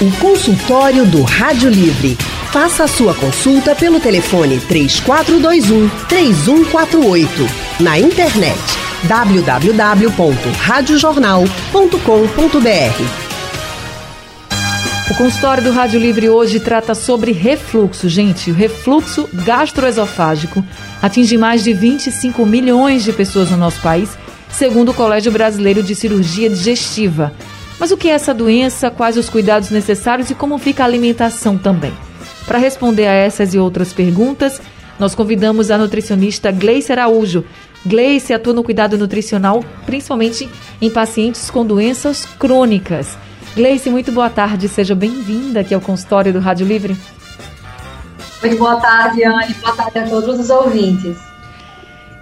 O consultório do Rádio Livre. Faça a sua consulta pelo telefone 3421 3148. Na internet www.radiojornal.com.br. O consultório do Rádio Livre hoje trata sobre refluxo. Gente, o refluxo gastroesofágico atinge mais de 25 milhões de pessoas no nosso país, segundo o Colégio Brasileiro de Cirurgia Digestiva. Mas o que é essa doença, quais os cuidados necessários e como fica a alimentação também? Para responder a essas e outras perguntas, nós convidamos a nutricionista Gleice Araújo. Gleice atua no cuidado nutricional, principalmente em pacientes com doenças crônicas. Gleice, muito boa tarde, seja bem-vinda aqui ao consultório do Rádio Livre. Muito boa tarde, Anne, boa tarde a todos os ouvintes.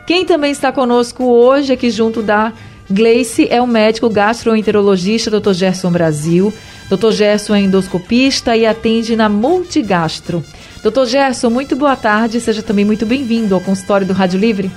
Quem também está conosco hoje aqui junto da Gleice é o médico gastroenterologista Dr. Gerson Brasil. Dr. Gerson é endoscopista e atende na Multigastro. Dr. Gerson, muito boa tarde, seja também muito bem-vindo ao consultório do Rádio Livre.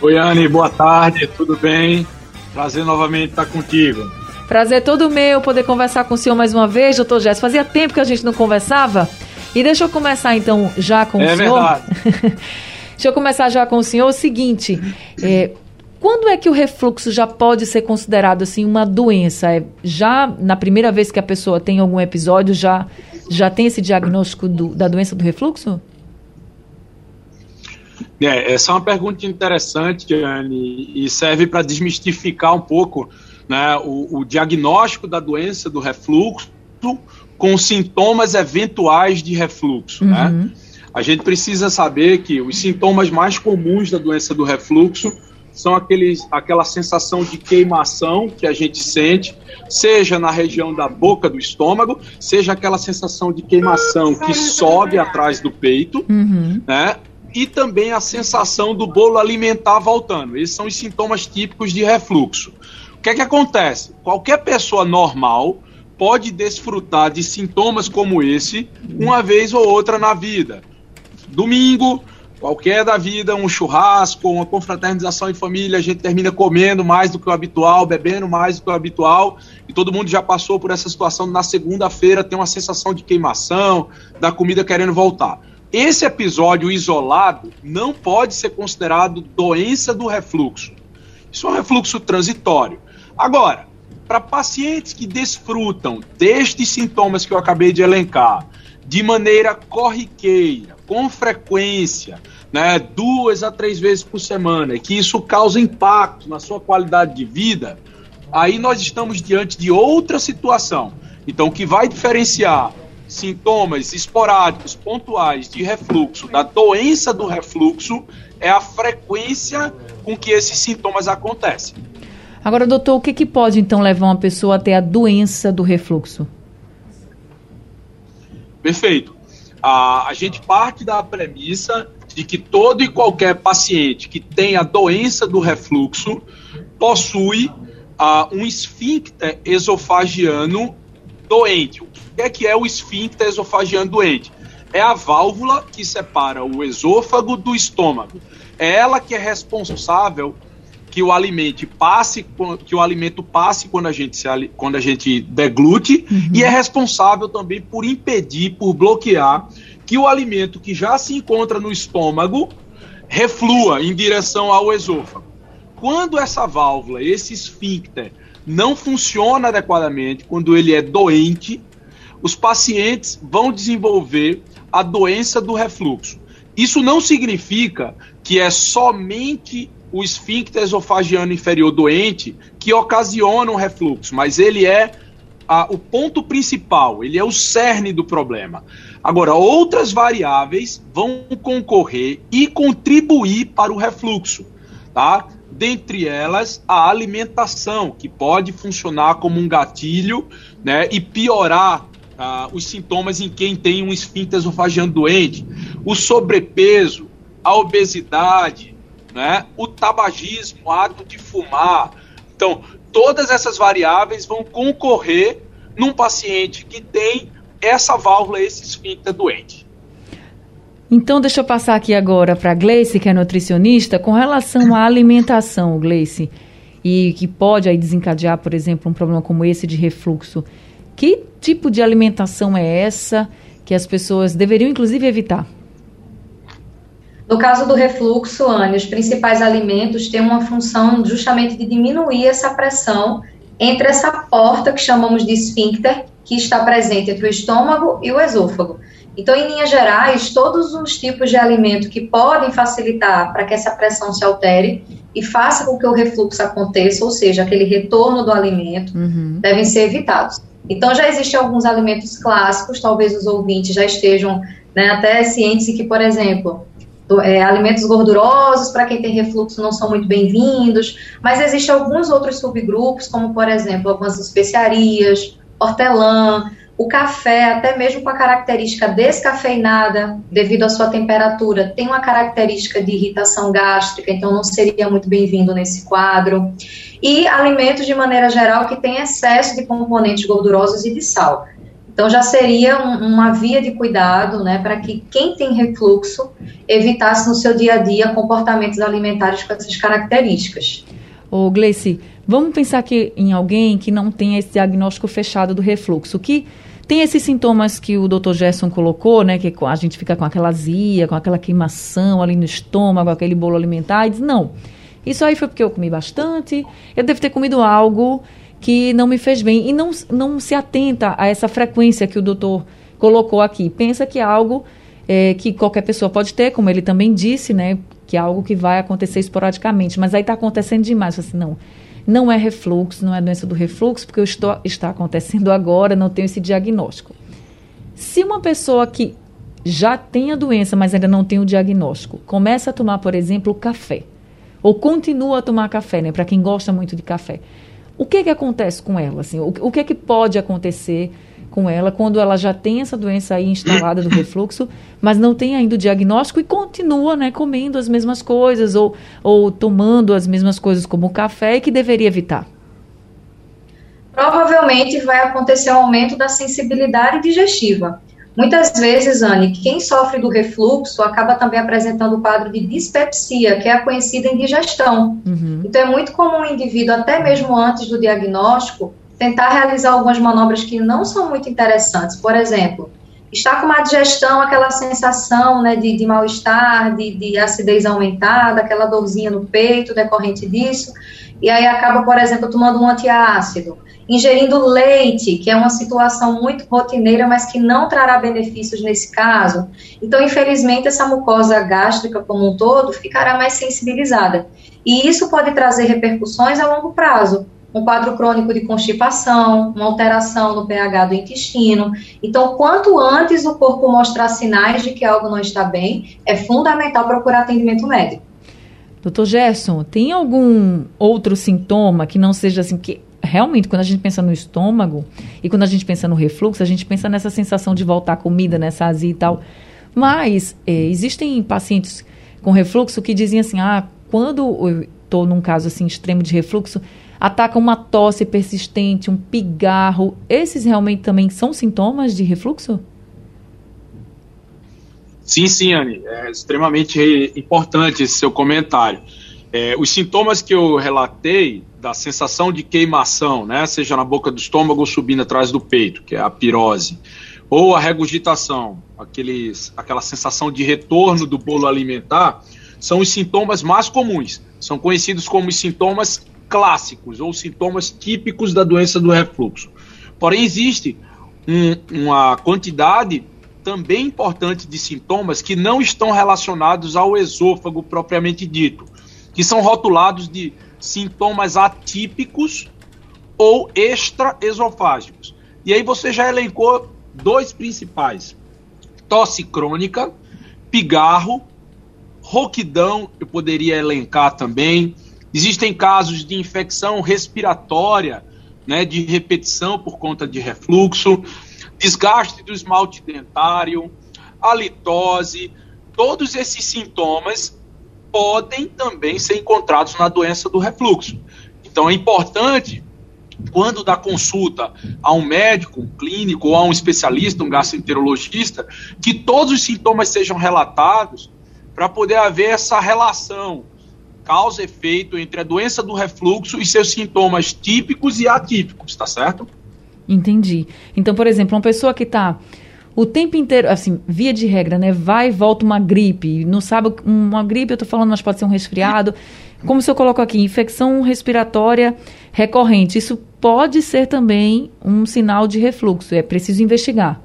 Oi, Anne, boa tarde, tudo bem? Prazer novamente estar contigo. Prazer todo meu poder conversar com o senhor mais uma vez, doutor Gerson. Fazia tempo que a gente não conversava. E deixa eu começar então já com é o senhor. É verdade. deixa eu começar já com o senhor o seguinte: é, quando é que o refluxo já pode ser considerado assim uma doença? É, já na primeira vez que a pessoa tem algum episódio, já, já tem esse diagnóstico do, da doença do refluxo? É, essa é uma pergunta interessante, Anne, e serve para desmistificar um pouco né, o, o diagnóstico da doença do refluxo com sintomas eventuais de refluxo. Né? Uhum. Né? A gente precisa saber que os sintomas mais comuns da doença do refluxo são aqueles, aquela sensação de queimação que a gente sente, seja na região da boca do estômago, seja aquela sensação de queimação que sobe atrás do peito, uhum. né? E também a sensação do bolo alimentar voltando. Esses são os sintomas típicos de refluxo. O que é que acontece? Qualquer pessoa normal pode desfrutar de sintomas como esse uma vez ou outra na vida. Domingo, qualquer da vida, um churrasco, uma confraternização em família, a gente termina comendo mais do que o habitual, bebendo mais do que o habitual, e todo mundo já passou por essa situação na segunda-feira, tem uma sensação de queimação, da comida querendo voltar. Esse episódio isolado não pode ser considerado doença do refluxo. Isso é um refluxo transitório. Agora, para pacientes que desfrutam destes sintomas que eu acabei de elencar, de maneira corriqueira, com frequência, né, duas a três vezes por semana, e que isso causa impacto na sua qualidade de vida, aí nós estamos diante de outra situação. Então, o que vai diferenciar sintomas esporádicos, pontuais de refluxo, da doença do refluxo, é a frequência com que esses sintomas acontecem. Agora, doutor, o que, que pode então levar uma pessoa a ter a doença do refluxo? Perfeito. A, a gente parte da premissa de que todo e qualquer paciente que tenha doença do refluxo possui um esfíncter esofagiano doente. O que é que é o esfíncter esofagiano doente? É a válvula que separa o esôfago do estômago. É ela que é responsável que o alimento passe, que o alimento passe quando a gente, se, quando a gente deglute uhum. e é responsável também por impedir, por bloquear que o alimento que já se encontra no estômago reflua em direção ao esôfago. Quando essa válvula, esse esfíncter, não funciona adequadamente, quando ele é doente, os pacientes vão desenvolver a doença do refluxo. Isso não significa que é somente o esfíncter esofagiano inferior doente que ocasiona um refluxo, mas ele é a, o ponto principal, ele é o cerne do problema. Agora, outras variáveis vão concorrer e contribuir para o refluxo, tá? Dentre elas, a alimentação, que pode funcionar como um gatilho né, e piorar uh, os sintomas em quem tem um esfíncter esofagiano doente, o sobrepeso, a obesidade, né? o tabagismo, o ato de fumar. Então, todas essas variáveis vão concorrer num paciente que tem essa válvula, esse esfíncter doente. Então, deixa eu passar aqui agora para a Gleice, que é nutricionista, com relação à alimentação, Gleice. e que pode aí desencadear, por exemplo, um problema como esse de refluxo. Que tipo de alimentação é essa que as pessoas deveriam, inclusive, evitar? No caso do refluxo, Anne, os principais alimentos têm uma função justamente de diminuir essa pressão entre essa porta que chamamos de esfíncter, que está presente entre o estômago e o esôfago. Então, em linhas gerais, todos os tipos de alimento que podem facilitar para que essa pressão se altere e faça com que o refluxo aconteça, ou seja, aquele retorno do alimento, uhum. devem ser evitados. Então, já existem alguns alimentos clássicos, talvez os ouvintes já estejam né, até cientes que, por exemplo, é, alimentos gordurosos para quem tem refluxo não são muito bem-vindos, mas existem alguns outros subgrupos, como, por exemplo, algumas especiarias, hortelã, o café, até mesmo com a característica descafeinada, devido à sua temperatura, tem uma característica de irritação gástrica, então não seria muito bem-vindo nesse quadro. E alimentos, de maneira geral, que têm excesso de componentes gordurosos e de sal. Então já seria um, uma via de cuidado, né, para que quem tem refluxo evitasse no seu dia a dia comportamentos alimentares com essas características. Ô Gleice, vamos pensar aqui em alguém que não tem esse diagnóstico fechado do refluxo, que tem esses sintomas que o Dr. Gerson colocou, né? Que a gente fica com aquela azia, com aquela queimação ali no estômago, aquele bolo alimentar, e diz, não, isso aí foi porque eu comi bastante, eu devo ter comido algo que não me fez bem. E não, não se atenta a essa frequência que o doutor colocou aqui. Pensa que é algo é, que qualquer pessoa pode ter, como ele também disse, né? Que é algo que vai acontecer esporadicamente. Mas aí está acontecendo demais. Assim, não, não é refluxo, não é doença do refluxo, porque eu estou, está acontecendo agora, não tenho esse diagnóstico. Se uma pessoa que já tem a doença, mas ainda não tem o diagnóstico, começa a tomar, por exemplo, café, ou continua a tomar café, né, para quem gosta muito de café, o que que acontece com ela? Assim, o, o que que pode acontecer com ela quando ela já tem essa doença aí instalada do refluxo, mas não tem ainda o diagnóstico e continua, né, comendo as mesmas coisas ou, ou tomando as mesmas coisas como o café e que deveria evitar? Provavelmente vai acontecer um aumento da sensibilidade digestiva. Muitas vezes, Anne, quem sofre do refluxo acaba também apresentando o quadro de dispepsia, que é a conhecida indigestão. Uhum. Então, é muito comum o indivíduo, até mesmo antes do diagnóstico, tentar realizar algumas manobras que não são muito interessantes. Por exemplo, está com uma digestão, aquela sensação né, de, de mal-estar, de, de acidez aumentada, aquela dorzinha no peito decorrente disso, e aí acaba, por exemplo, tomando um antiácido ingerindo leite, que é uma situação muito rotineira, mas que não trará benefícios nesse caso. Então, infelizmente, essa mucosa gástrica como um todo ficará mais sensibilizada. E isso pode trazer repercussões a longo prazo. Um quadro crônico de constipação, uma alteração no pH do intestino. Então, quanto antes o corpo mostrar sinais de que algo não está bem, é fundamental procurar atendimento médico. Doutor Gerson, tem algum outro sintoma que não seja assim, que realmente, quando a gente pensa no estômago e quando a gente pensa no refluxo, a gente pensa nessa sensação de voltar a comida, nessa azia e tal. Mas é, existem pacientes com refluxo que dizem assim: ah, quando eu estou num caso assim extremo de refluxo, ataca uma tosse persistente, um pigarro. Esses realmente também são sintomas de refluxo? Sim, sim, Anne. É extremamente importante esse seu comentário. É, os sintomas que eu relatei da sensação de queimação, né, seja na boca do estômago ou subindo atrás do peito, que é a pirose, ou a regurgitação, aquela sensação de retorno do bolo alimentar, são os sintomas mais comuns. São conhecidos como os sintomas clássicos ou sintomas típicos da doença do refluxo. Porém, existe um, uma quantidade também importante de sintomas que não estão relacionados ao esôfago propriamente dito, que são rotulados de sintomas atípicos ou extraesofágicos. E aí você já elencou dois principais: tosse crônica, pigarro, roquidão, eu poderia elencar também. Existem casos de infecção respiratória, né, de repetição por conta de refluxo, desgaste do esmalte dentário, halitose, todos esses sintomas podem também ser encontrados na doença do refluxo. Então é importante, quando dá consulta a um médico, um clínico ou a um especialista, um gastroenterologista, que todos os sintomas sejam relatados para poder haver essa relação causa e efeito entre a doença do refluxo e seus sintomas típicos e atípicos, tá certo? Entendi. Então, por exemplo, uma pessoa que está o tempo inteiro, assim, via de regra, né? Vai e volta uma gripe. Não sabe, uma gripe, eu tô falando, mas pode ser um resfriado. Como se eu coloco aqui, infecção respiratória recorrente. Isso pode ser também um sinal de refluxo. É preciso investigar.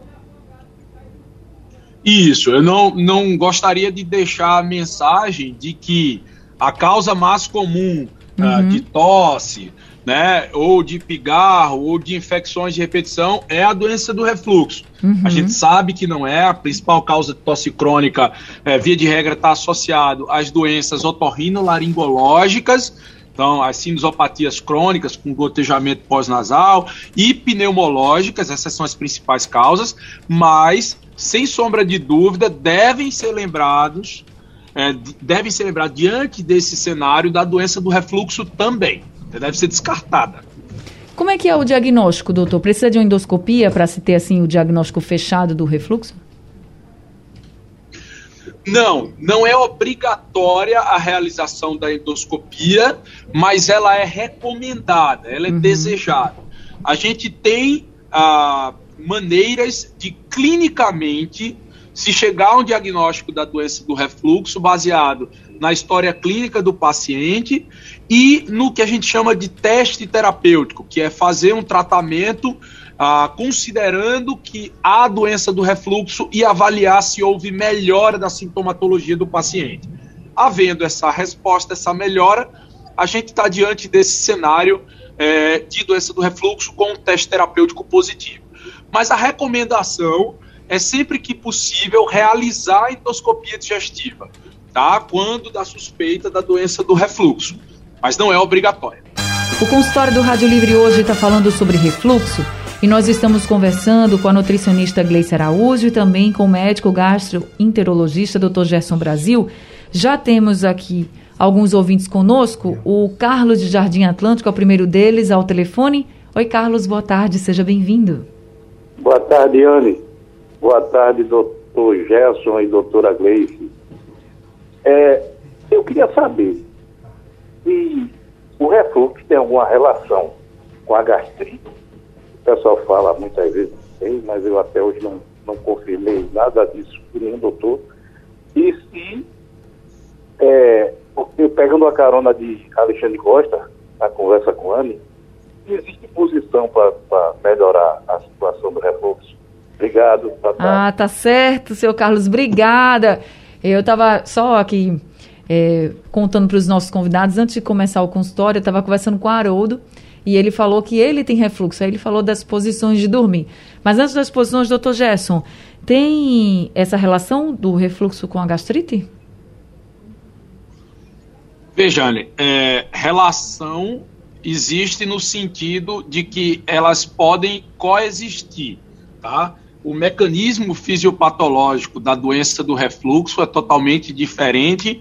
Isso, eu não, não gostaria de deixar a mensagem de que a causa mais comum uh, de tosse, né, ou de pigarro, ou de infecções de repetição, é a doença do refluxo. Uhum. A gente sabe que não é, a principal causa de tosse crônica, é, via de regra, está associado às doenças otorrinolaringológicas, então, as sinusopatias crônicas com gotejamento pós-nasal e pneumológicas, essas são as principais causas, mas, sem sombra de dúvida, devem ser lembrados, é, devem ser lembrados diante desse cenário da doença do refluxo também deve ser descartada. Como é que é o diagnóstico, doutor? Precisa de uma endoscopia para se ter assim o diagnóstico fechado do refluxo? Não, não é obrigatória a realização da endoscopia, mas ela é recomendada, ela é uhum. desejada. A gente tem ah, maneiras de clinicamente se chegar a um diagnóstico da doença do refluxo baseado na história clínica do paciente e no que a gente chama de teste terapêutico, que é fazer um tratamento ah, considerando que há doença do refluxo e avaliar se houve melhora da sintomatologia do paciente. Havendo essa resposta, essa melhora, a gente está diante desse cenário é, de doença do refluxo com um teste terapêutico positivo. Mas a recomendação é sempre que possível realizar a endoscopia digestiva, tá? Quando da suspeita da doença do refluxo mas não é obrigatória. O consultório do Rádio Livre hoje está falando sobre refluxo e nós estamos conversando com a nutricionista Gleice Araújo e também com o médico gastroenterologista Dr. Gerson Brasil. Já temos aqui alguns ouvintes conosco. O Carlos de Jardim Atlântico é o primeiro deles ao telefone. Oi, Carlos, boa tarde, seja bem-vindo. Boa tarde, Anne. Boa tarde, doutor Gerson e doutora Gleice. É, eu queria saber, se o refluxo tem alguma relação com a gastrite. O pessoal fala muitas vezes, sei, mas eu até hoje não, não confirmei nada disso com nenhum doutor. E se, é, pegando a carona de Alexandre Costa, na conversa com a Anne, existe posição para melhorar a situação do refluxo? Obrigado. Tá. Ah, tá certo, seu Carlos, obrigada. Eu estava só aqui é, contando para os nossos convidados, antes de começar o consultório, eu estava conversando com o Haroldo e ele falou que ele tem refluxo. Aí ele falou das posições de dormir. Mas antes das posições, doutor Gerson, tem essa relação do refluxo com a gastrite? Vejane, é, relação existe no sentido de que elas podem coexistir, tá? O mecanismo fisiopatológico da doença do refluxo é totalmente diferente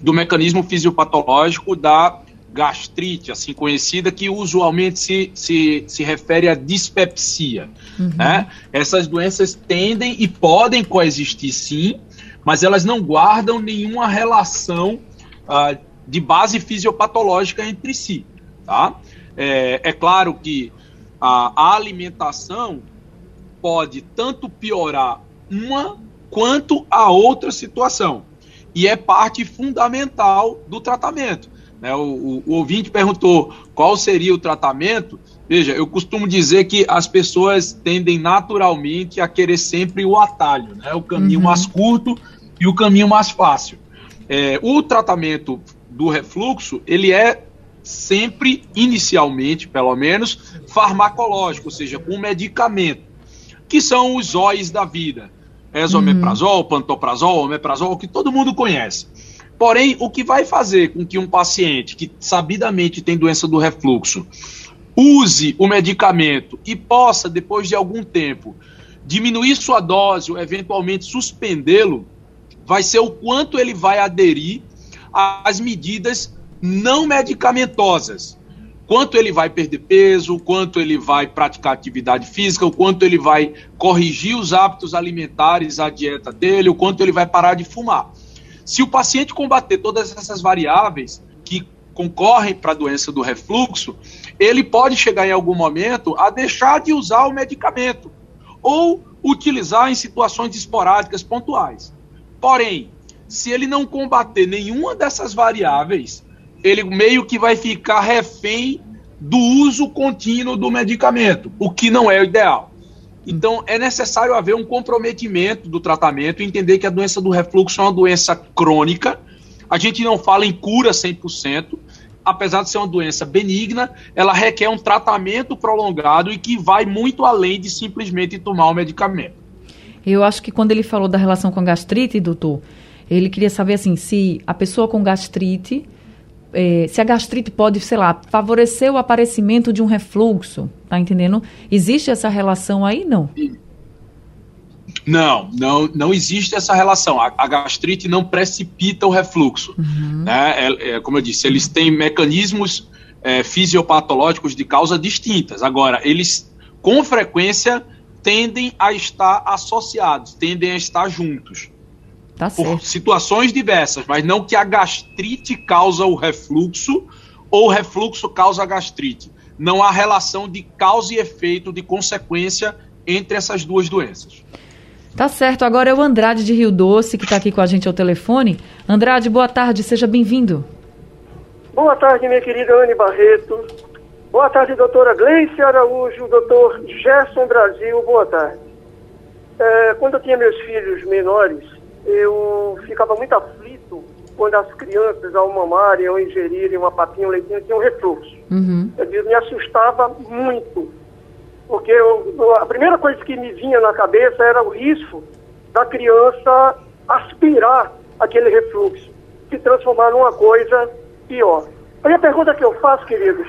do mecanismo fisiopatológico da gastrite, assim conhecida, que usualmente se, se, se refere à dispepsia. Uhum. Né? Essas doenças tendem e podem coexistir sim, mas elas não guardam nenhuma relação uh, de base fisiopatológica entre si. Tá? É, é claro que a, a alimentação pode tanto piorar uma quanto a outra situação e é parte fundamental do tratamento. Né? O, o, o, ouvinte perguntou qual seria o tratamento. Veja, eu costumo dizer que as pessoas tendem naturalmente a querer sempre o atalho, né? o caminho uhum. mais curto e o caminho mais fácil. É, o tratamento do refluxo, ele é sempre, inicialmente, pelo menos, farmacológico, ou seja, com medicamento, que são os óis da vida esomeprazol, uhum. pantoprazol, omeprazol, que todo mundo conhece. Porém, o que vai fazer com que um paciente que sabidamente tem doença do refluxo use o medicamento e possa, depois de algum tempo, diminuir sua dose ou eventualmente suspendê-lo, vai ser o quanto ele vai aderir às medidas não medicamentosas quanto ele vai perder peso, quanto ele vai praticar atividade física, o quanto ele vai corrigir os hábitos alimentares, a dieta dele, o quanto ele vai parar de fumar. Se o paciente combater todas essas variáveis, concorrem para a doença do refluxo, ele pode chegar em algum momento a deixar de usar o medicamento ou utilizar em situações esporádicas pontuais. Porém, se ele não combater nenhuma dessas variáveis, ele meio que vai ficar refém do uso contínuo do medicamento, o que não é o ideal. Então, é necessário haver um comprometimento do tratamento, entender que a doença do refluxo é uma doença crônica. A gente não fala em cura 100%, apesar de ser uma doença benigna, ela requer um tratamento prolongado e que vai muito além de simplesmente tomar o medicamento. Eu acho que quando ele falou da relação com a gastrite, doutor, ele queria saber assim, se a pessoa com gastrite é, se a gastrite pode, sei lá, favorecer o aparecimento de um refluxo, tá entendendo? Existe essa relação aí, não? Não, não, não existe essa relação. A, a gastrite não precipita o refluxo. Uhum. Né? É, é, como eu disse, eles têm mecanismos é, fisiopatológicos de causa distintas. Agora, eles, com frequência, tendem a estar associados, tendem a estar juntos. Tá por situações diversas, mas não que a gastrite causa o refluxo ou o refluxo causa a gastrite. Não há relação de causa e efeito, de consequência entre essas duas doenças. Tá certo. Agora é o Andrade de Rio Doce que está aqui com a gente ao telefone. Andrade, boa tarde, seja bem-vindo. Boa tarde, minha querida Anne Barreto. Boa tarde, doutora Gleice Araújo, doutor Gerson Brasil, boa tarde. É, quando eu tinha meus filhos menores, eu ficava muito aflito quando as crianças, ao mamarem ou ingerirem uma papinha, um leitinho, tinham refluxo. Uhum. Eu me assustava muito, porque eu, a primeira coisa que me vinha na cabeça era o risco da criança aspirar aquele refluxo, se transformar numa coisa pior. Aí a pergunta que eu faço, queridos,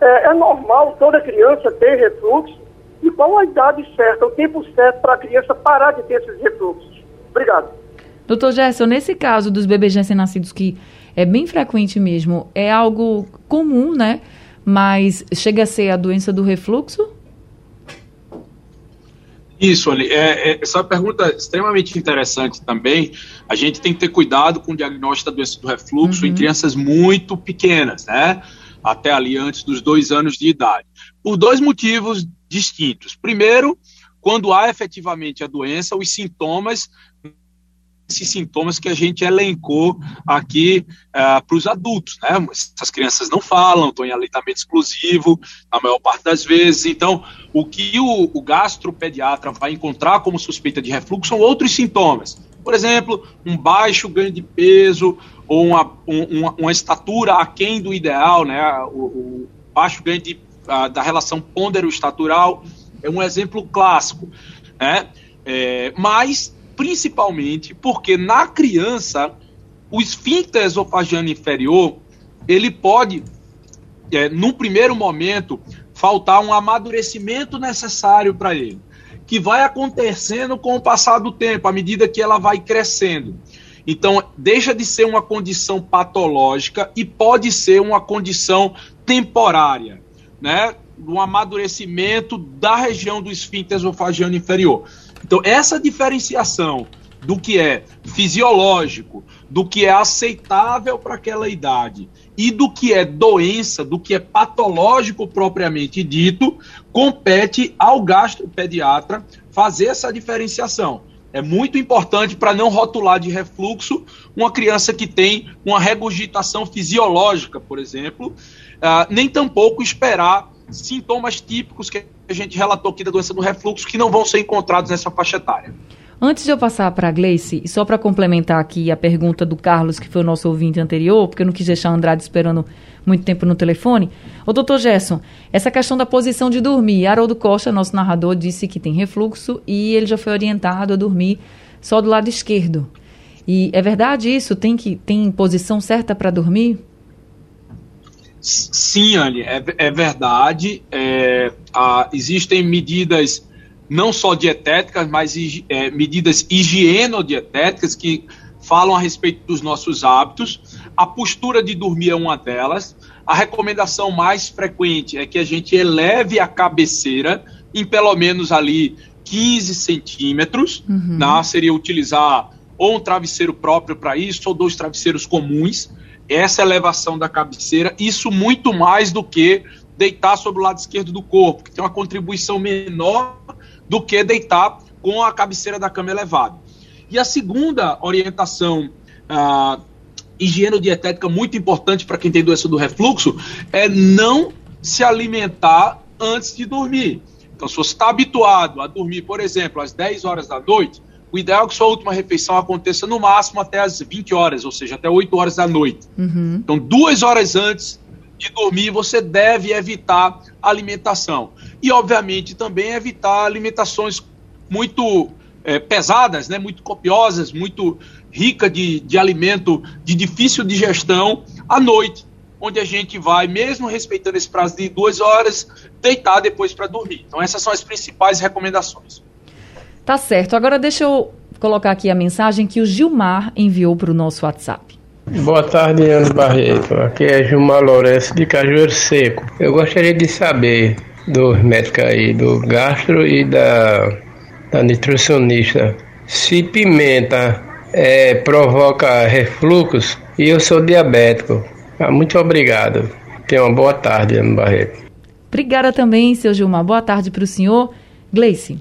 é, é normal toda criança ter refluxo? E qual a idade certa, o tempo certo para a criança parar de ter esses refluxos? Obrigado. Doutor Gerson, nesse caso dos bebês recém-nascidos, que é bem frequente mesmo, é algo comum, né? Mas chega a ser a doença do refluxo? Isso, Ali. É, é, essa pergunta é extremamente interessante também. A gente tem que ter cuidado com o diagnóstico da doença do refluxo uhum. em crianças muito pequenas, né? Até ali antes dos dois anos de idade. Por dois motivos distintos. Primeiro, quando há efetivamente a doença, os sintomas esses sintomas que a gente elencou aqui uh, é, para os adultos, né? Essas crianças não falam, estão em aleitamento exclusivo, a maior parte das vezes. Então, o que o, o gastropediatra vai encontrar como suspeita de refluxo são outros sintomas. Por exemplo, um baixo ganho de peso ou uma, uma, uma estatura aquém do ideal, né? O, o baixo ganho de, uh, da relação pôndero-estatural é um exemplo clássico, né? É, mas principalmente porque na criança o esfíncter esofagiano inferior ele pode, é, primeiro momento, faltar um amadurecimento necessário para ele, que vai acontecendo com o passar do tempo, à medida que ela vai crescendo. Então, deixa de ser uma condição patológica e pode ser uma condição temporária, né? Um amadurecimento da região do esfíncter esofagiano inferior. Então, essa diferenciação do que é fisiológico, do que é aceitável para aquela idade e do que é doença, do que é patológico propriamente dito, compete ao gastropediatra fazer essa diferenciação. É muito importante para não rotular de refluxo uma criança que tem uma regurgitação fisiológica, por exemplo, uh, nem tampouco esperar sintomas típicos que a gente relatou aqui da doença do refluxo que não vão ser encontrados nessa faixa etária. Antes de eu passar para a Gleice, e só para complementar aqui a pergunta do Carlos, que foi o nosso ouvinte anterior, porque eu não quis deixar o Andrade esperando muito tempo no telefone. Ô, doutor Gerson, essa questão da posição de dormir. Haroldo Costa, nosso narrador, disse que tem refluxo e ele já foi orientado a dormir só do lado esquerdo. E é verdade isso? Tem, que, tem posição certa para dormir? Sim, Anne, é, é verdade. É, a, existem medidas não só dietéticas, mas é, medidas higienodietéticas que falam a respeito dos nossos hábitos. A postura de dormir é uma delas. A recomendação mais frequente é que a gente eleve a cabeceira em pelo menos ali 15 centímetros. Uhum. Né? Seria utilizar ou um travesseiro próprio para isso, ou dois travesseiros comuns essa elevação da cabeceira, isso muito mais do que deitar sobre o lado esquerdo do corpo, que tem uma contribuição menor do que deitar com a cabeceira da cama elevada. E a segunda orientação ah, higieno-dietética muito importante para quem tem doença do refluxo é não se alimentar antes de dormir. Então, se você está habituado a dormir, por exemplo, às 10 horas da noite, o ideal é que sua última refeição aconteça no máximo até as 20 horas, ou seja, até 8 horas da noite. Uhum. Então, duas horas antes de dormir, você deve evitar alimentação. E, obviamente, também evitar alimentações muito é, pesadas, né, muito copiosas, muito rica de, de alimento de difícil digestão à noite, onde a gente vai, mesmo respeitando esse prazo de duas horas, deitar depois para dormir. Então, essas são as principais recomendações. Tá certo. Agora, deixa eu colocar aqui a mensagem que o Gilmar enviou para o nosso WhatsApp. Boa tarde, Ana Barreto. Aqui é Gilmar Lourenço de Cajueiro Seco. Eu gostaria de saber dos médicos aí, do gastro e da, da nutricionista, se pimenta é, provoca refluxo e eu sou diabético. Ah, muito obrigado. Tenha uma boa tarde, Ana Barreto. Obrigada também, seu Gilmar. Boa tarde para o senhor. Gleice.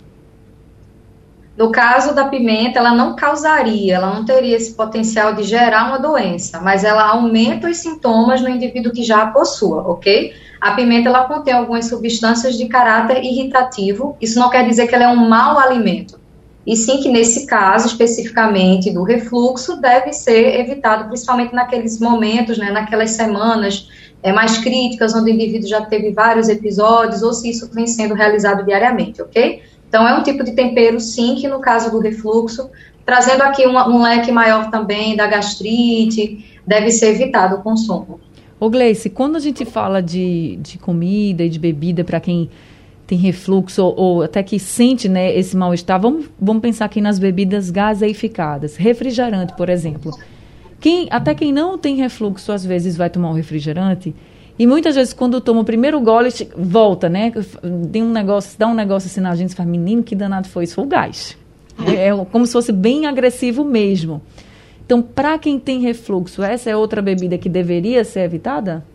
No caso da pimenta, ela não causaria, ela não teria esse potencial de gerar uma doença, mas ela aumenta os sintomas no indivíduo que já a possua, ok? A pimenta, ela contém algumas substâncias de caráter irritativo, isso não quer dizer que ela é um mau alimento, e sim que nesse caso, especificamente do refluxo, deve ser evitado, principalmente naqueles momentos, né, naquelas semanas é, mais críticas, onde o indivíduo já teve vários episódios, ou se isso vem sendo realizado diariamente, ok? Então, é um tipo de tempero, sim, que no caso do refluxo, trazendo aqui um, um leque maior também da gastrite, deve ser evitado o consumo. Ô Gleice, quando a gente fala de, de comida e de bebida para quem tem refluxo ou, ou, até que sente né, esse mal-estar, vamos, vamos pensar aqui nas bebidas gaseificadas. Refrigerante, por exemplo. Quem, até quem não tem refluxo, às vezes vai tomar um refrigerante e muitas vezes, quando toma o primeiro gole, volta, né? Tem um negócio, dá um negócio assim na gente, fala, menino, que danado foi isso? Foi o gás. É, é como se fosse bem agressivo mesmo. Então, para quem tem refluxo, essa é outra bebida que deveria ser evitada?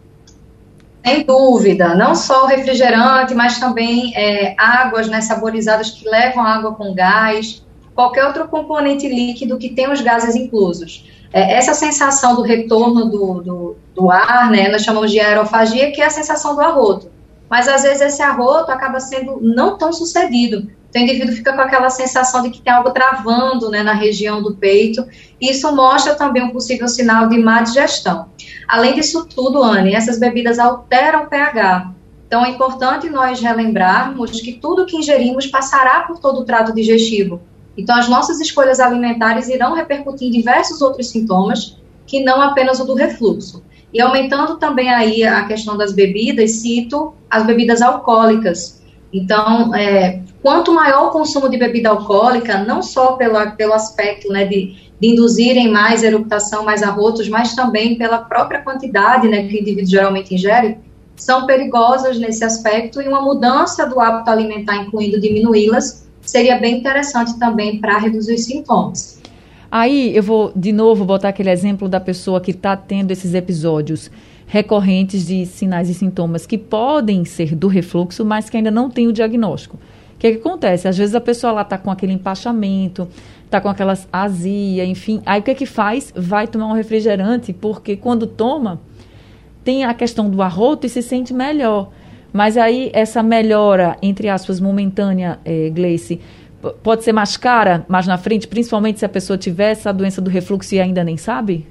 Sem dúvida, não só o refrigerante, mas também é, águas né, saborizadas que levam água com gás, qualquer outro componente líquido que tem os gases inclusos é, essa sensação do retorno do, do, do, ar, né, nós chamamos de aerofagia, que é a sensação do arroto. Mas às vezes esse arroto acaba sendo não tão sucedido. Então, o indivíduo fica com aquela sensação de que tem algo travando né, na região do peito. Isso mostra também um possível sinal de má digestão. Além disso tudo, Anne, essas bebidas alteram o pH. Então, é importante nós relembrarmos que tudo que ingerimos passará por todo o trato digestivo. Então, as nossas escolhas alimentares irão repercutir em diversos outros sintomas, que não apenas o do refluxo. E aumentando também aí a questão das bebidas, cito as bebidas alcoólicas. Então, é, quanto maior o consumo de bebida alcoólica, não só pelo, pelo aspecto né, de, de induzirem mais eructação, mais arrotos, mas também pela própria quantidade né, que o indivíduo geralmente ingere, são perigosas nesse aspecto e uma mudança do hábito alimentar, incluindo diminuí-las, seria bem interessante também para reduzir os sintomas. Aí eu vou de novo botar aquele exemplo da pessoa que está tendo esses episódios recorrentes de sinais e sintomas que podem ser do refluxo, mas que ainda não tem o diagnóstico. O que, é que acontece? Às vezes a pessoa lá está com aquele empachamento, está com aquelas azia, enfim. Aí o que é que faz? Vai tomar um refrigerante, porque quando toma, tem a questão do arroto e se sente melhor. Mas aí essa melhora, entre aspas, momentânea, é, Gleice, pode ser mais cara mais na frente, principalmente se a pessoa tiver essa doença do refluxo e ainda nem sabe?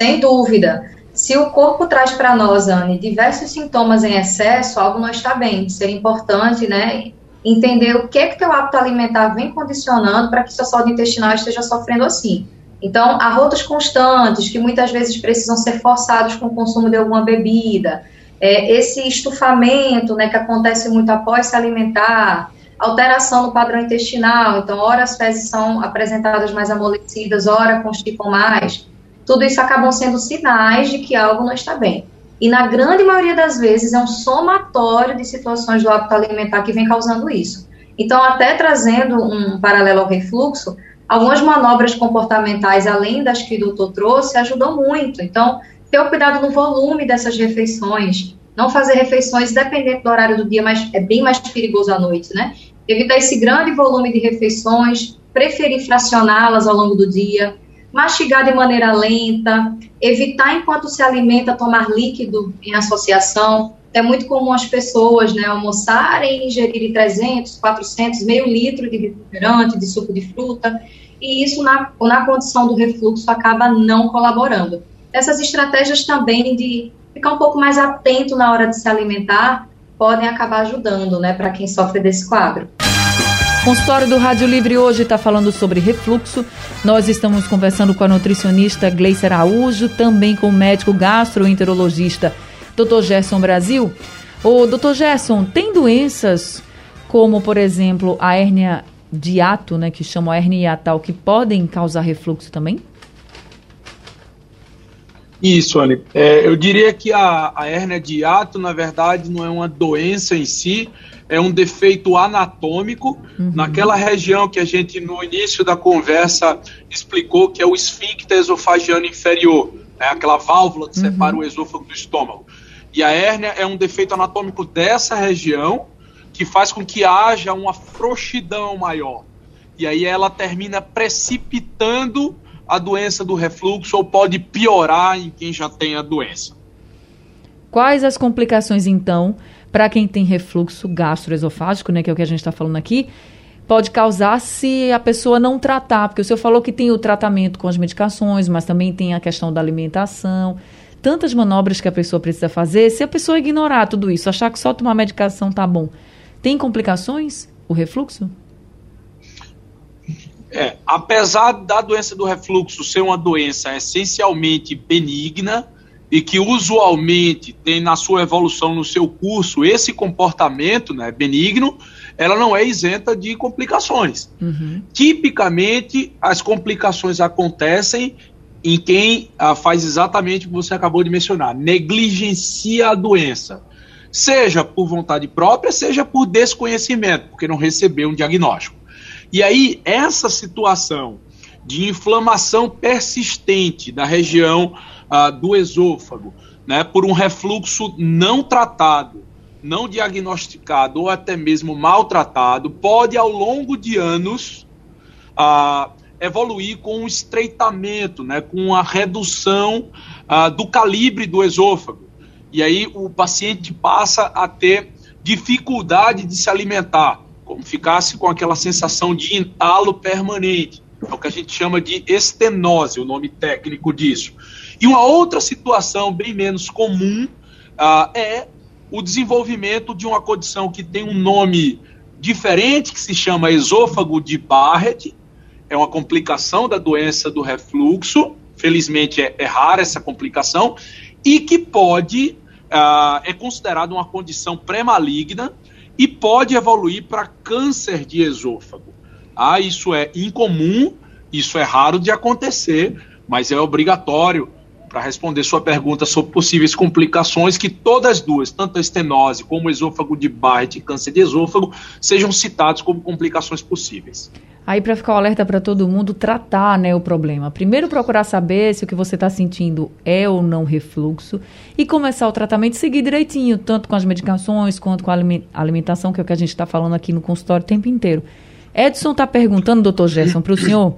Sem dúvida. Se o corpo traz para nós, Anne, diversos sintomas em excesso, algo não está bem. Seria importante, né, entender o que é que teu hábito alimentar vem condicionando para que sua saúde intestinal esteja sofrendo assim. Então, arrotos constantes, que muitas vezes precisam ser forçados com o consumo de alguma bebida, é, esse estufamento, né, que acontece muito após se alimentar, alteração no padrão intestinal, então, ora as fezes são apresentadas mais amolecidas, ora constipam mais, tudo isso acabam sendo sinais de que algo não está bem. E na grande maioria das vezes é um somatório de situações do hábito alimentar que vem causando isso. Então, até trazendo um paralelo ao refluxo, algumas manobras comportamentais, além das que o doutor trouxe, ajudam muito. Então, ter o cuidado no volume dessas refeições, não fazer refeições dependendo do horário do dia, mas é bem mais perigoso à noite, né? Evitar esse grande volume de refeições, preferir fracioná-las ao longo do dia, mastigar de maneira lenta, evitar enquanto se alimenta tomar líquido em associação. É muito comum as pessoas né, almoçarem e ingerirem 300, 400, meio litro de refrigerante, de suco de fruta, e isso na, na condição do refluxo acaba não colaborando. Essas estratégias também de ficar um pouco mais atento na hora de se alimentar podem acabar ajudando, né, para quem sofre desse quadro. O consultório do Rádio Livre hoje está falando sobre refluxo. Nós estamos conversando com a nutricionista Gleice Araújo, também com o médico gastroenterologista Dr. Gerson Brasil. O Dr. Gerson, tem doenças como, por exemplo, a hérnia de ato, né, que chamam hérnia hiatal, que podem causar refluxo também? Isso, Anne. É, eu diria que a, a hérnia de hiato, na verdade, não é uma doença em si, é um defeito anatômico uhum. naquela região que a gente, no início da conversa, explicou que é o esfíncter esofagiano inferior, é aquela válvula que uhum. separa o esôfago do estômago. E a hérnia é um defeito anatômico dessa região que faz com que haja uma frouxidão maior. E aí ela termina precipitando a doença do refluxo ou pode piorar em quem já tem a doença. Quais as complicações, então, para quem tem refluxo gastroesofágico, né, que é o que a gente está falando aqui, pode causar se a pessoa não tratar? Porque o senhor falou que tem o tratamento com as medicações, mas também tem a questão da alimentação. Tantas manobras que a pessoa precisa fazer. Se a pessoa ignorar tudo isso, achar que só tomar medicação tá bom, tem complicações o refluxo? É, apesar da doença do refluxo ser uma doença essencialmente benigna e que usualmente tem na sua evolução, no seu curso, esse comportamento né, benigno, ela não é isenta de complicações. Uhum. Tipicamente, as complicações acontecem em quem ah, faz exatamente o que você acabou de mencionar, negligencia a doença. Seja por vontade própria, seja por desconhecimento, porque não recebeu um diagnóstico. E aí, essa situação de inflamação persistente da região ah, do esôfago, né, por um refluxo não tratado, não diagnosticado ou até mesmo maltratado, pode ao longo de anos ah, evoluir com um estreitamento, né, com a redução ah, do calibre do esôfago. E aí o paciente passa a ter dificuldade de se alimentar como ficasse com aquela sensação de entalo permanente. É o que a gente chama de estenose, o nome técnico disso. E uma outra situação bem menos comum uh, é o desenvolvimento de uma condição que tem um nome diferente, que se chama esôfago de Barrett. É uma complicação da doença do refluxo. Felizmente é, é rara essa complicação. E que pode, uh, é considerada uma condição pré-maligna e pode evoluir para câncer de esôfago. Ah, isso é incomum, isso é raro de acontecer, mas é obrigatório para responder sua pergunta sobre possíveis complicações, que todas duas, tanto a estenose como o esôfago de Barrett e câncer de esôfago, sejam citados como complicações possíveis. Aí, para ficar o alerta para todo mundo, tratar né, o problema. Primeiro, procurar saber se o que você está sentindo é ou não refluxo e começar o tratamento seguir direitinho, tanto com as medicações quanto com a alimentação, que é o que a gente está falando aqui no consultório o tempo inteiro. Edson está perguntando, doutor Gerson, para o senhor,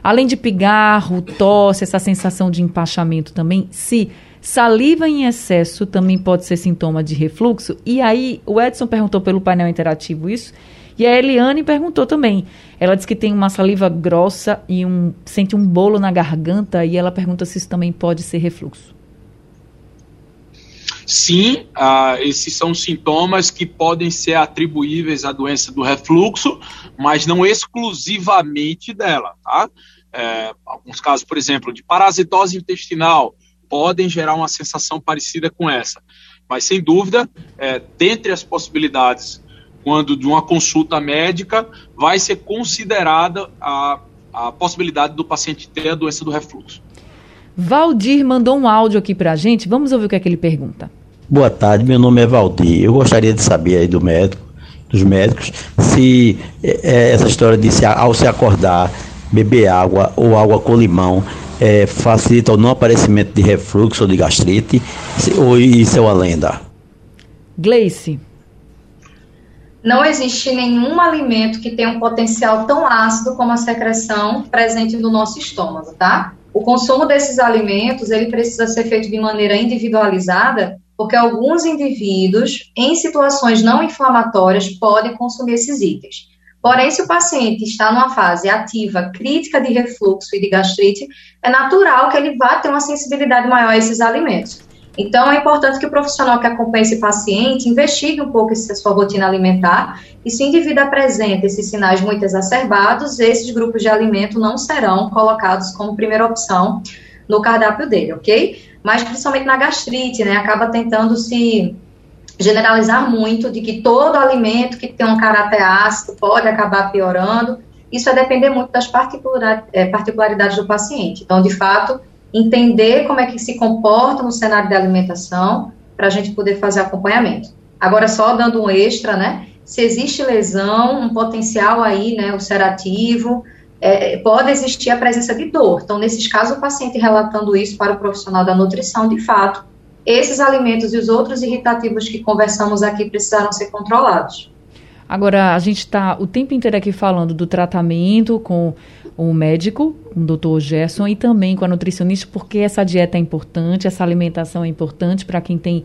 além de pigarro, tosse, essa sensação de empachamento também, se saliva em excesso também pode ser sintoma de refluxo. E aí, o Edson perguntou pelo painel interativo isso. E a Eliane perguntou também. Ela disse que tem uma saliva grossa e um sente um bolo na garganta e ela pergunta se isso também pode ser refluxo. Sim, uh, esses são sintomas que podem ser atribuíveis à doença do refluxo, mas não exclusivamente dela, tá? É, alguns casos, por exemplo, de parasitose intestinal podem gerar uma sensação parecida com essa. Mas, sem dúvida, é, dentre as possibilidades quando de uma consulta médica, vai ser considerada a, a possibilidade do paciente ter a doença do refluxo. Valdir mandou um áudio aqui para a gente, vamos ouvir o que é que ele pergunta. Boa tarde, meu nome é Valdir. Eu gostaria de saber aí do médico, dos médicos, se é, essa história de se, ao se acordar beber água ou água com limão é, facilita o não aparecimento de refluxo ou de gastrite? Ou isso é uma lenda? Gleice. Não existe nenhum alimento que tenha um potencial tão ácido como a secreção presente no nosso estômago, tá? O consumo desses alimentos, ele precisa ser feito de maneira individualizada, porque alguns indivíduos, em situações não inflamatórias, podem consumir esses itens. Porém, se o paciente está numa fase ativa, crítica de refluxo e de gastrite, é natural que ele vá ter uma sensibilidade maior a esses alimentos. Então, é importante que o profissional que acompanha esse paciente investigue um pouco essa sua rotina alimentar e se o indivíduo apresenta esses sinais muito exacerbados, esses grupos de alimento não serão colocados como primeira opção no cardápio dele, ok? Mas principalmente na gastrite, né? Acaba tentando se generalizar muito de que todo alimento que tem um caráter ácido pode acabar piorando. Isso vai depender muito das eh, particularidades do paciente. Então, de fato, entender como é que se comporta no cenário de alimentação para a gente poder fazer acompanhamento. Agora, só dando um extra, né? Se existe lesão, um potencial aí, né, ulcerativo, é, pode existir a presença de dor. Então, nesses casos, o paciente relatando isso para o profissional da nutrição, de fato, esses alimentos e os outros irritativos que conversamos aqui precisaram ser controlados. Agora, a gente está o tempo inteiro aqui falando do tratamento com o médico, o doutor Gerson, e também com a nutricionista, porque essa dieta é importante, essa alimentação é importante para quem tem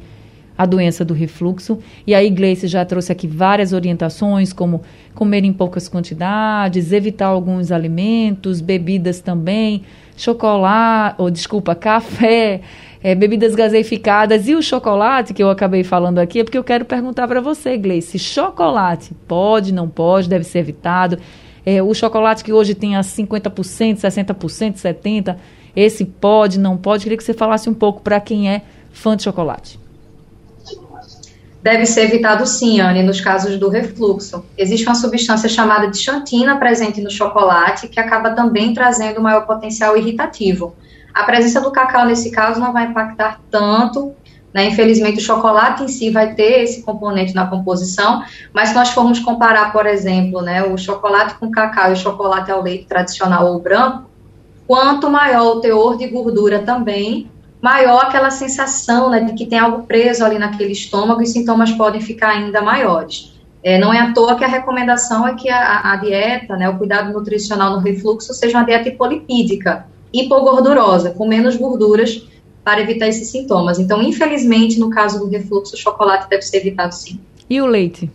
a doença do refluxo. E a Iglesia já trouxe aqui várias orientações, como comer em poucas quantidades, evitar alguns alimentos, bebidas também, chocolate, ou desculpa, café, é, bebidas gaseificadas e o chocolate, que eu acabei falando aqui, é porque eu quero perguntar para você, Gleice, chocolate pode, não pode, deve ser evitado? É, o chocolate que hoje tem a 50%, 60%, 70%, esse pode, não pode? Queria que você falasse um pouco para quem é fã de chocolate. Deve ser evitado sim, Anne, nos casos do refluxo. Existe uma substância chamada de xantina presente no chocolate que acaba também trazendo maior potencial irritativo. A presença do cacau nesse caso não vai impactar tanto né? Infelizmente, o chocolate em si vai ter esse componente na composição, mas se nós formos comparar, por exemplo, né, o chocolate com cacau e o chocolate ao leite tradicional ou branco, quanto maior o teor de gordura também, maior aquela sensação né, de que tem algo preso ali naquele estômago e sintomas podem ficar ainda maiores. É, não é à toa que a recomendação é que a, a dieta, né, o cuidado nutricional no refluxo, seja uma dieta hipolipídica, hipogordurosa, com menos gorduras para evitar esses sintomas. Então, infelizmente, no caso do refluxo, o chocolate deve ser evitado sim. E o leite?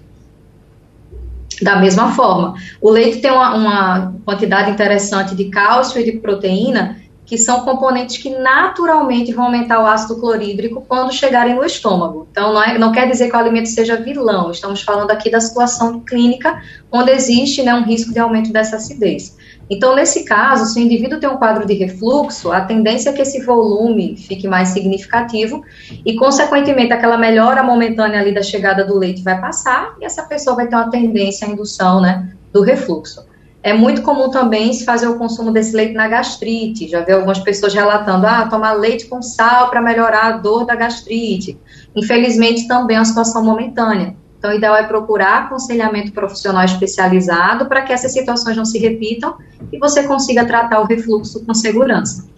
Da mesma forma. O leite tem uma, uma quantidade interessante de cálcio e de proteína, que são componentes que naturalmente vão aumentar o ácido clorídrico quando chegarem no estômago. Então, não, é, não quer dizer que o alimento seja vilão, estamos falando aqui da situação clínica onde existe né, um risco de aumento dessa acidez. Então, nesse caso, se o indivíduo tem um quadro de refluxo, a tendência é que esse volume fique mais significativo e, consequentemente, aquela melhora momentânea ali da chegada do leite vai passar e essa pessoa vai ter uma tendência à indução né, do refluxo. É muito comum também se fazer o consumo desse leite na gastrite. Já vi algumas pessoas relatando, ah, tomar leite com sal para melhorar a dor da gastrite. Infelizmente, também é uma situação momentânea. Então, o ideal é procurar aconselhamento profissional especializado para que essas situações não se repitam e você consiga tratar o refluxo com segurança.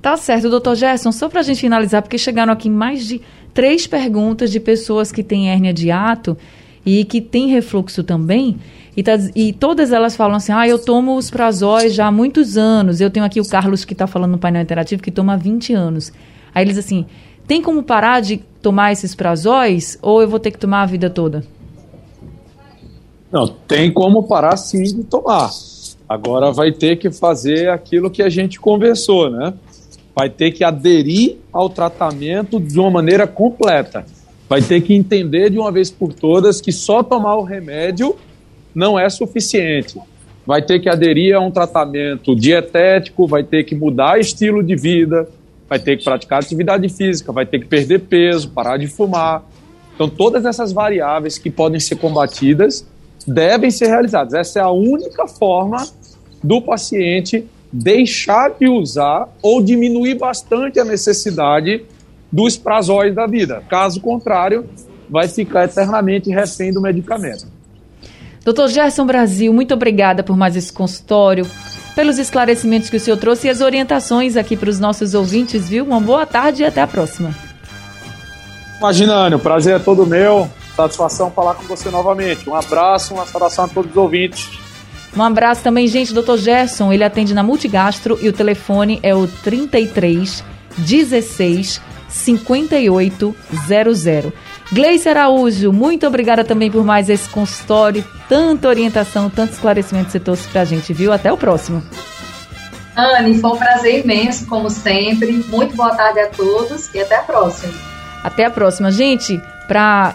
Tá certo, doutor Gerson. Só para a gente finalizar, porque chegaram aqui mais de três perguntas de pessoas que têm hérnia de ato e que têm refluxo também. E, tá, e, todas elas falam assim: ah, eu tomo os prazóis já há muitos anos. Eu tenho aqui o Carlos que está falando no painel interativo que toma há 20 anos. Aí eles assim: tem como parar de tomar esses prazóis ou eu vou ter que tomar a vida toda? Não, tem como parar sim de tomar. Agora vai ter que fazer aquilo que a gente conversou, né? Vai ter que aderir ao tratamento de uma maneira completa. Vai ter que entender de uma vez por todas que só tomar o remédio não é suficiente. Vai ter que aderir a um tratamento dietético, vai ter que mudar estilo de vida, vai ter que praticar atividade física, vai ter que perder peso, parar de fumar. Então, todas essas variáveis que podem ser combatidas devem ser realizadas. Essa é a única forma do paciente deixar de usar ou diminuir bastante a necessidade dos prazóis da vida. Caso contrário, vai ficar eternamente refém do medicamento. Doutor Gerson Brasil, muito obrigada por mais esse consultório. Pelos esclarecimentos que o senhor trouxe e as orientações aqui para os nossos ouvintes, viu? Uma boa tarde e até a próxima. Imagina, Anny, o prazer é todo meu. Satisfação falar com você novamente. Um abraço, uma saudação a todos os ouvintes. Um abraço também, gente, doutor Gerson. Ele atende na Multigastro e o telefone é o 33 16 5800. Gleice Araújo, muito obrigada também por mais esse consultório, tanta orientação, tanto esclarecimento que você trouxe pra gente, viu? Até o próximo. Anne, foi um prazer imenso, como sempre. Muito boa tarde a todos e até a próxima. Até a próxima. Gente, para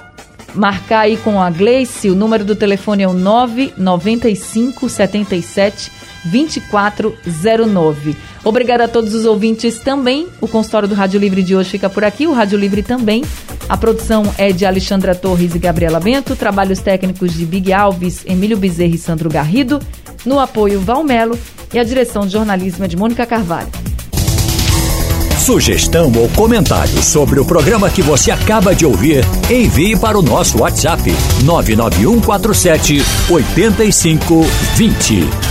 marcar aí com a Gleice, o número do telefone é o 995 77 2409. Obrigada a todos os ouvintes também. O consultório do Rádio Livre de hoje fica por aqui, o Rádio Livre também. A produção é de Alexandra Torres e Gabriela Bento, trabalhos técnicos de Big Alves, Emílio Bezerra e Sandro Garrido, no apoio Valmelo e a direção de jornalismo é de Mônica Carvalho. Sugestão ou comentário sobre o programa que você acaba de ouvir, envie para o nosso WhatsApp 99147 8520.